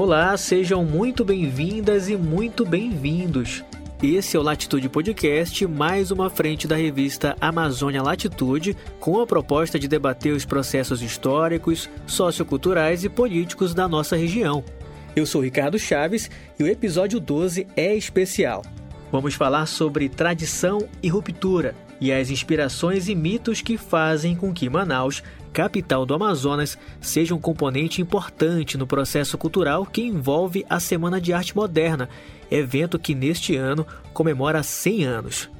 Olá, sejam muito bem-vindas e muito bem-vindos. Esse é o Latitude Podcast, mais uma frente da revista Amazônia Latitude, com a proposta de debater os processos históricos, socioculturais e políticos da nossa região. Eu sou Ricardo Chaves e o episódio 12 é especial. Vamos falar sobre tradição e ruptura e as inspirações e mitos que fazem com que Manaus capital do Amazonas, seja um componente importante no processo cultural que envolve a Semana de Arte Moderna, evento que neste ano comemora 100 anos.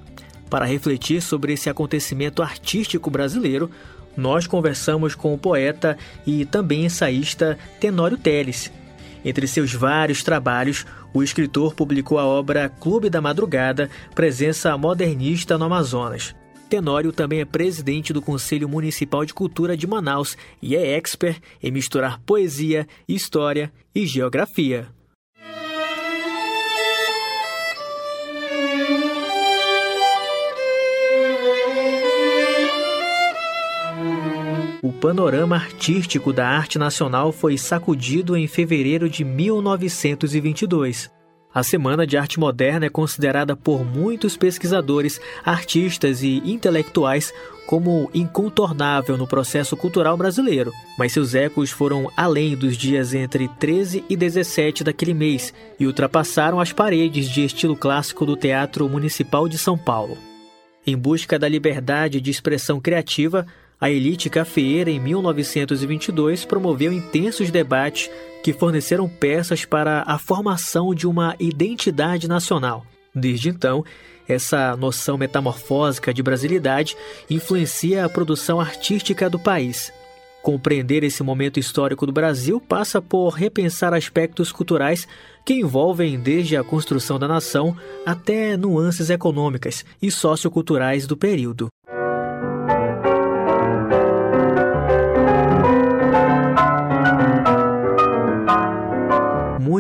Para refletir sobre esse acontecimento artístico brasileiro, nós conversamos com o poeta e também ensaísta Tenório Teles. Entre seus vários trabalhos, o escritor publicou a obra Clube da Madrugada, presença modernista no Amazonas. Tenório também é presidente do Conselho Municipal de Cultura de Manaus e é expert em misturar poesia, história e geografia. O panorama artístico da arte nacional foi sacudido em fevereiro de 1922. A Semana de Arte Moderna é considerada por muitos pesquisadores, artistas e intelectuais como incontornável no processo cultural brasileiro, mas seus ecos foram além dos dias entre 13 e 17 daquele mês e ultrapassaram as paredes de estilo clássico do Teatro Municipal de São Paulo. Em busca da liberdade de expressão criativa, a elite cafeeira, em 1922, promoveu intensos debates que forneceram peças para a formação de uma identidade nacional. Desde então, essa noção metamorfósica de brasilidade influencia a produção artística do país. Compreender esse momento histórico do Brasil passa por repensar aspectos culturais que envolvem desde a construção da nação até nuances econômicas e socioculturais do período.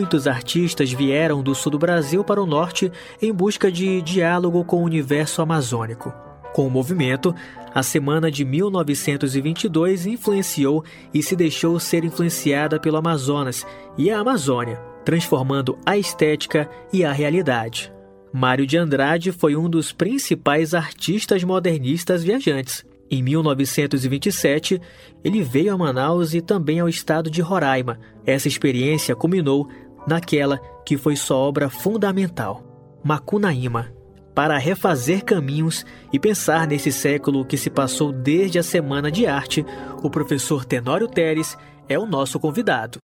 Muitos artistas vieram do sul do Brasil para o norte em busca de diálogo com o universo amazônico. Com o movimento, a semana de 1922 influenciou e se deixou ser influenciada pelo Amazonas e a Amazônia, transformando a estética e a realidade. Mário de Andrade foi um dos principais artistas modernistas viajantes. Em 1927, ele veio a Manaus e também ao estado de Roraima. Essa experiência culminou naquela que foi sua obra fundamental, Macunaíma, para refazer caminhos e pensar nesse século que se passou desde a Semana de Arte, o professor Tenório Teres é o nosso convidado.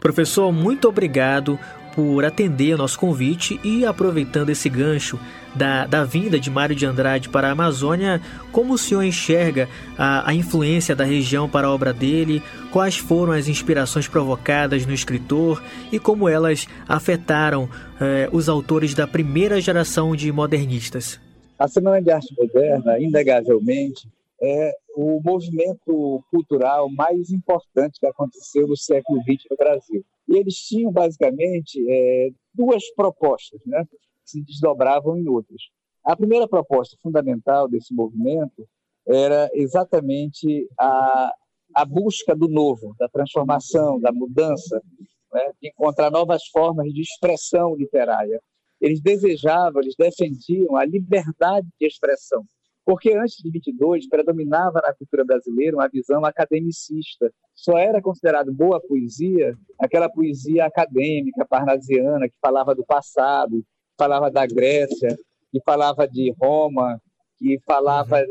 Professor, muito obrigado por atender nosso convite e aproveitando esse gancho da, da vinda de Mário de Andrade para a Amazônia, como o senhor enxerga a, a influência da região para a obra dele? Quais foram as inspirações provocadas no escritor e como elas afetaram eh, os autores da primeira geração de modernistas? A Semana de Arte Moderna, inegavelmente, é o movimento cultural mais importante que aconteceu no século XX no Brasil. E eles tinham, basicamente, é, duas propostas, né, que se desdobravam em outras. A primeira proposta fundamental desse movimento era exatamente a, a busca do novo, da transformação, da mudança, né, de encontrar novas formas de expressão literária. Eles desejavam, eles defendiam a liberdade de expressão, porque antes de 22 predominava na cultura brasileira uma visão academicista. Só era considerado boa poesia aquela poesia acadêmica, parnasiana, que falava do passado, falava da Grécia, que falava de Roma, que falava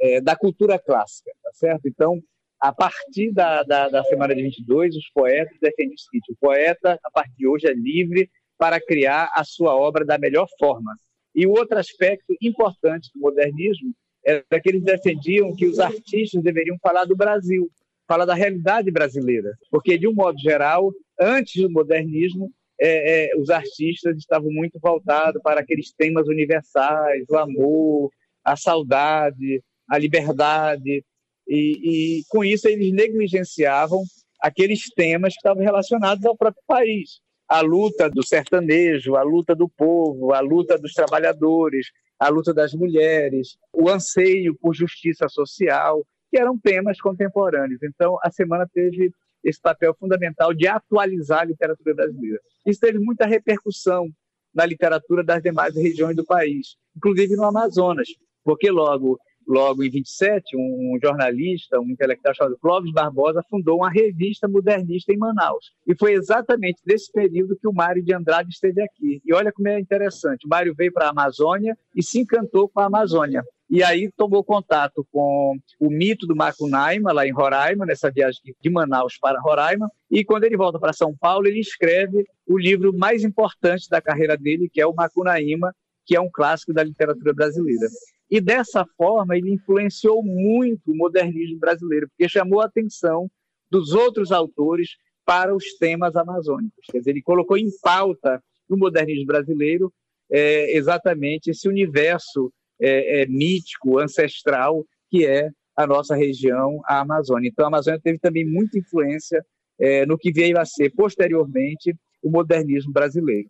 é, da cultura clássica, tá certo? Então, a partir da, da, da semana de 22, os poetas defendem o seguinte: o poeta, a partir de hoje, é livre para criar a sua obra da melhor forma, e o outro aspecto importante do modernismo era que eles defendiam que os artistas deveriam falar do Brasil, falar da realidade brasileira, porque, de um modo geral, antes do modernismo, é, é, os artistas estavam muito voltados para aqueles temas universais, o amor, a saudade, a liberdade, e, e com isso eles negligenciavam aqueles temas que estavam relacionados ao próprio país a luta do sertanejo, a luta do povo, a luta dos trabalhadores, a luta das mulheres, o anseio por justiça social, que eram temas contemporâneos. Então, a semana teve esse papel fundamental de atualizar a literatura brasileira. Isso teve muita repercussão na literatura das demais regiões do país, inclusive no Amazonas, porque logo logo em 27, um jornalista, um intelectual chamado Clóvis Barbosa fundou uma revista modernista em Manaus. E foi exatamente nesse período que o Mário de Andrade esteve aqui. E olha como é interessante, o Mário veio para a Amazônia e se encantou com a Amazônia. E aí tomou contato com o mito do Macunaíma, lá em Roraima, nessa viagem de Manaus para Roraima. E quando ele volta para São Paulo, ele escreve o livro mais importante da carreira dele, que é o Macunaíma, que é um clássico da literatura brasileira. E dessa forma ele influenciou muito o modernismo brasileiro, porque chamou a atenção dos outros autores para os temas amazônicos. Quer dizer, ele colocou em pauta no modernismo brasileiro é, exatamente esse universo é, é, mítico, ancestral, que é a nossa região, a Amazônia. Então, a Amazônia teve também muita influência é, no que veio a ser posteriormente o modernismo brasileiro.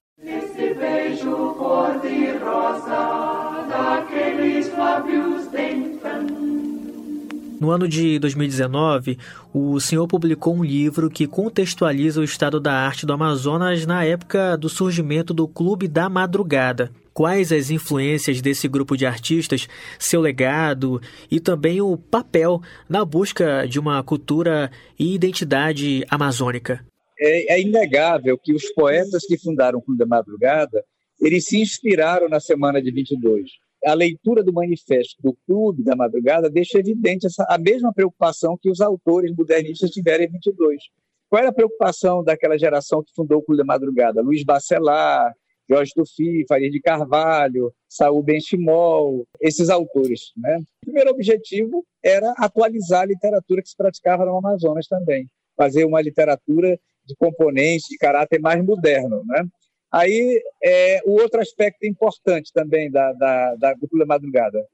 No ano de 2019, o senhor publicou um livro que contextualiza o estado da arte do Amazonas na época do surgimento do Clube da Madrugada. Quais as influências desse grupo de artistas, seu legado e também o papel na busca de uma cultura e identidade amazônica? É, é inegável que os poetas que fundaram o Clube da Madrugada eles se inspiraram na semana de 22 a leitura do manifesto do Clube da Madrugada deixa evidente essa, a mesma preocupação que os autores modernistas tiveram em 22. Qual era a preocupação daquela geração que fundou o Clube da Madrugada? Luiz Bacelar, Jorge Tufi, Faria de Carvalho, Saúl Benchimol, esses autores. Né? O primeiro objetivo era atualizar a literatura que se praticava no Amazonas também, fazer uma literatura de componentes, de caráter mais moderno. Né? Aí, é, o outro aspecto importante também da, da, da do Clube da Madrugada,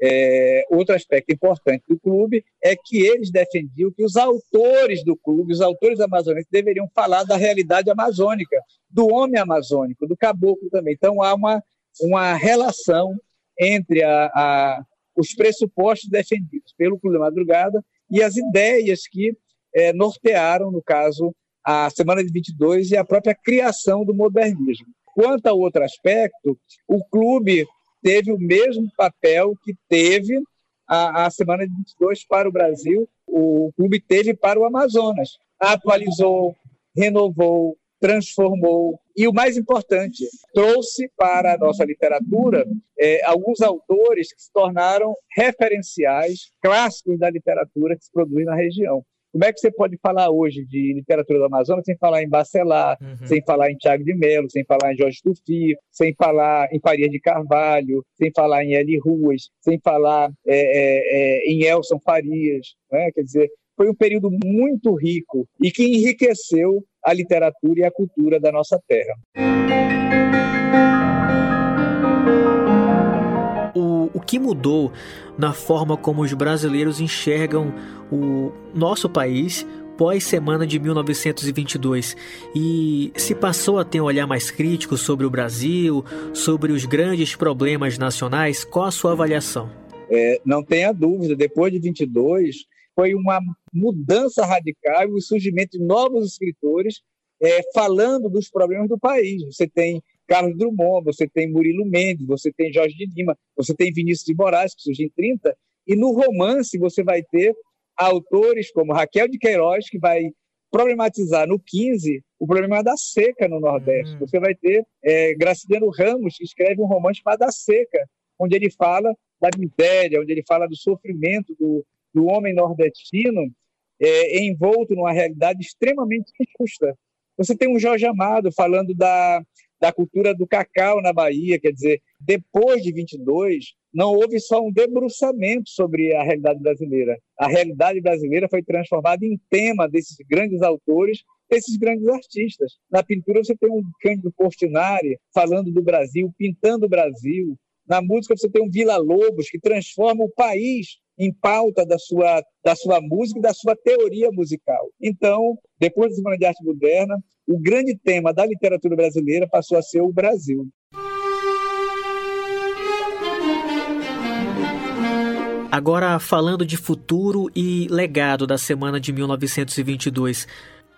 é, outro aspecto importante do clube é que eles defendiam que os autores do clube, os autores amazônicos, deveriam falar da realidade amazônica, do homem amazônico, do caboclo também. Então, há uma, uma relação entre a, a, os pressupostos defendidos pelo Clube da Madrugada e as ideias que é, nortearam, no caso, a Semana de 22 e a própria criação do modernismo. Quanto ao outro aspecto, o clube teve o mesmo papel que teve a, a Semana de 22 para o Brasil, o clube teve para o Amazonas. Atualizou, renovou, transformou e o mais importante, trouxe para a nossa literatura é, alguns autores que se tornaram referenciais clássicos da literatura que se produz na região. Como é que você pode falar hoje de literatura do Amazonas sem falar em Bacelar, uhum. sem falar em Tiago de Mello, sem falar em Jorge Tufi, sem falar em Faria de Carvalho, sem falar em Eli Ruas, sem falar é, é, é, em Elson Farias? Né? Quer dizer, foi um período muito rico e que enriqueceu a literatura e a cultura da nossa terra. Que mudou na forma como os brasileiros enxergam o nosso país pós semana de 1922 e se passou a ter um olhar mais crítico sobre o Brasil, sobre os grandes problemas nacionais, qual a sua avaliação? É, não tenha dúvida, depois de 22 foi uma mudança radical e o surgimento de novos escritores é, falando dos problemas do país. Você tem Carlos Drummond, você tem Murilo Mendes, você tem Jorge de Lima, você tem Vinícius de Moraes, que surge em 30, e no romance você vai ter autores como Raquel de Queiroz, que vai problematizar no 15 o problema da seca no Nordeste. Uhum. Você vai ter é, Graciliano Ramos, que escreve um romance chamado A Seca, onde ele fala da miséria, onde ele fala do sofrimento do, do homem nordestino é, envolto numa realidade extremamente injusta. Você tem um Jorge Amado falando da, da cultura do cacau na Bahia, quer dizer, depois de 22, não houve só um debruçamento sobre a realidade brasileira. A realidade brasileira foi transformada em tema desses grandes autores, desses grandes artistas. Na pintura você tem um Cândido Portinari falando do Brasil, pintando o Brasil. Na música você tem um Vila Lobos que transforma o país em pauta da sua, da sua música e da sua teoria musical. Então, depois da Semana de Arte Moderna, o grande tema da literatura brasileira passou a ser o Brasil. Agora, falando de futuro e legado da semana de 1922,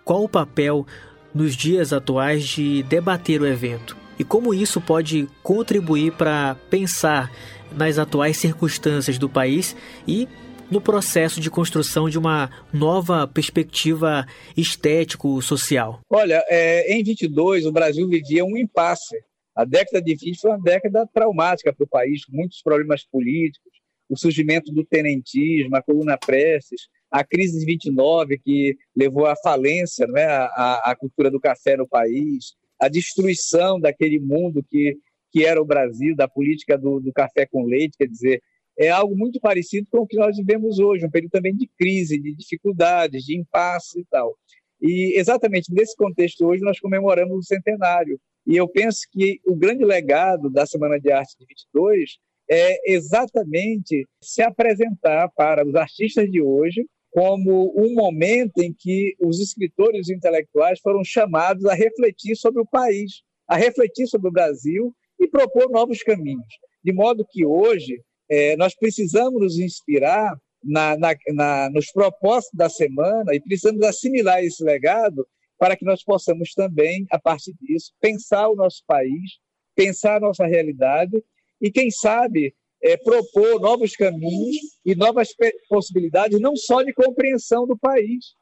qual o papel nos dias atuais de debater o evento? E como isso pode contribuir para pensar nas atuais circunstâncias do país e no processo de construção de uma nova perspectiva estético-social? Olha, é, em 22 o Brasil vivia um impasse. A década de 20 foi uma década traumática para o país, com muitos problemas políticos, o surgimento do tenentismo, a coluna Prestes, a crise de 29 que levou à falência, não é, a, a cultura do café no país, a destruição daquele mundo que que era o Brasil, da política do, do café com leite, quer dizer, é algo muito parecido com o que nós vivemos hoje, um período também de crise, de dificuldades, de impasse e tal. E exatamente nesse contexto hoje nós comemoramos o centenário. E eu penso que o grande legado da Semana de Arte de 22 é exatamente se apresentar para os artistas de hoje como um momento em que os escritores intelectuais foram chamados a refletir sobre o país, a refletir sobre o Brasil e propor novos caminhos. De modo que hoje é, nós precisamos nos inspirar na, na, na, nos propósitos da semana e precisamos assimilar esse legado para que nós possamos também, a partir disso, pensar o nosso país, pensar a nossa realidade e, quem sabe, é, propor novos caminhos e novas possibilidades, não só de compreensão do país,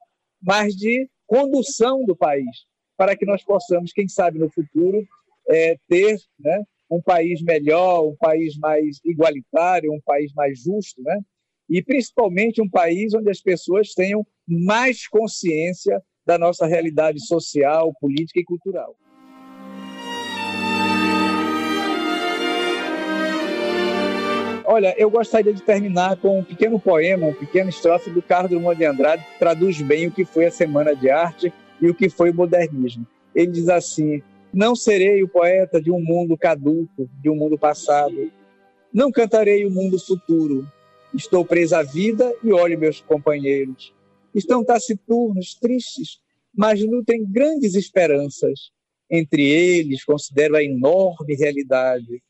mas de condução do país, para que nós possamos, quem sabe, no futuro, é, ter né, um país melhor, um país mais igualitário, um país mais justo, né? e principalmente um país onde as pessoas tenham mais consciência da nossa realidade social, política e cultural. Olha, eu gostaria de terminar com um pequeno poema, um pequeno estrofe do Carlos Drummond de Andrade, que traduz bem o que foi a Semana de Arte e o que foi o modernismo. Ele diz assim: Não serei o poeta de um mundo caduco, de um mundo passado. Não cantarei o mundo futuro. Estou preso à vida e olho meus companheiros. Estão taciturnos, tristes, mas nutrem grandes esperanças. Entre eles, considero a enorme realidade.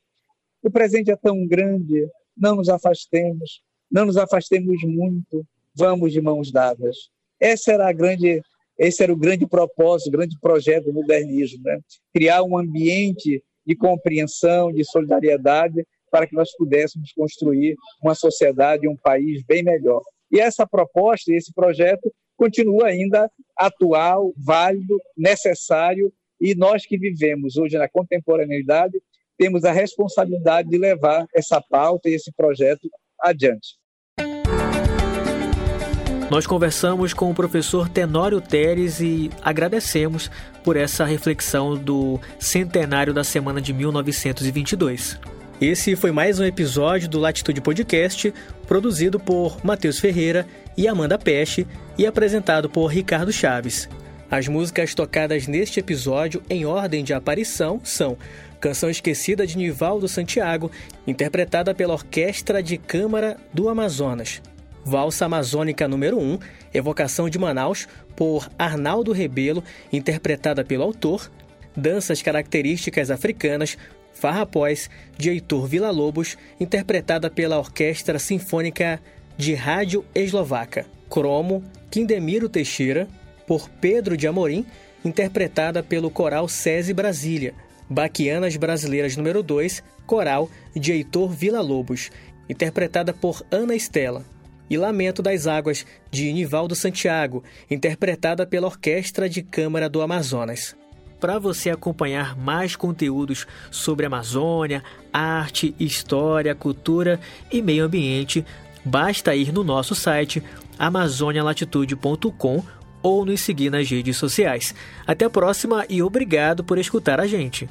O presente é tão grande, não nos afastemos, não nos afastemos muito, vamos de mãos dadas. Essa era a grande, esse era o grande propósito, o grande projeto do modernismo, né? criar um ambiente de compreensão, de solidariedade, para que nós pudéssemos construir uma sociedade um país bem melhor. E essa proposta, esse projeto, continua ainda atual, válido, necessário, e nós que vivemos hoje na contemporaneidade temos a responsabilidade de levar essa pauta e esse projeto adiante. Nós conversamos com o professor Tenório Teres e agradecemos por essa reflexão do centenário da semana de 1922. Esse foi mais um episódio do Latitude Podcast, produzido por Matheus Ferreira e Amanda Peste e apresentado por Ricardo Chaves. As músicas tocadas neste episódio em ordem de aparição são Canção Esquecida de Nivaldo Santiago, interpretada pela Orquestra de Câmara do Amazonas. Valsa Amazônica número 1, Evocação de Manaus, por Arnaldo Rebelo, interpretada pelo autor. Danças Características Africanas, Farrapós, de Heitor Villa-Lobos, interpretada pela Orquestra Sinfônica de Rádio Eslovaca. Cromo, Quindemiro Teixeira, por Pedro de Amorim, interpretada pelo Coral SESI Brasília. Baquianas Brasileiras número 2, coral de Heitor Villa-Lobos, interpretada por Ana Estela. E Lamento das Águas, de Nivaldo Santiago, interpretada pela Orquestra de Câmara do Amazonas. Para você acompanhar mais conteúdos sobre Amazônia, arte, história, cultura e meio ambiente, basta ir no nosso site amazonialatitude.com ou nos seguir nas redes sociais. Até a próxima e obrigado por escutar a gente.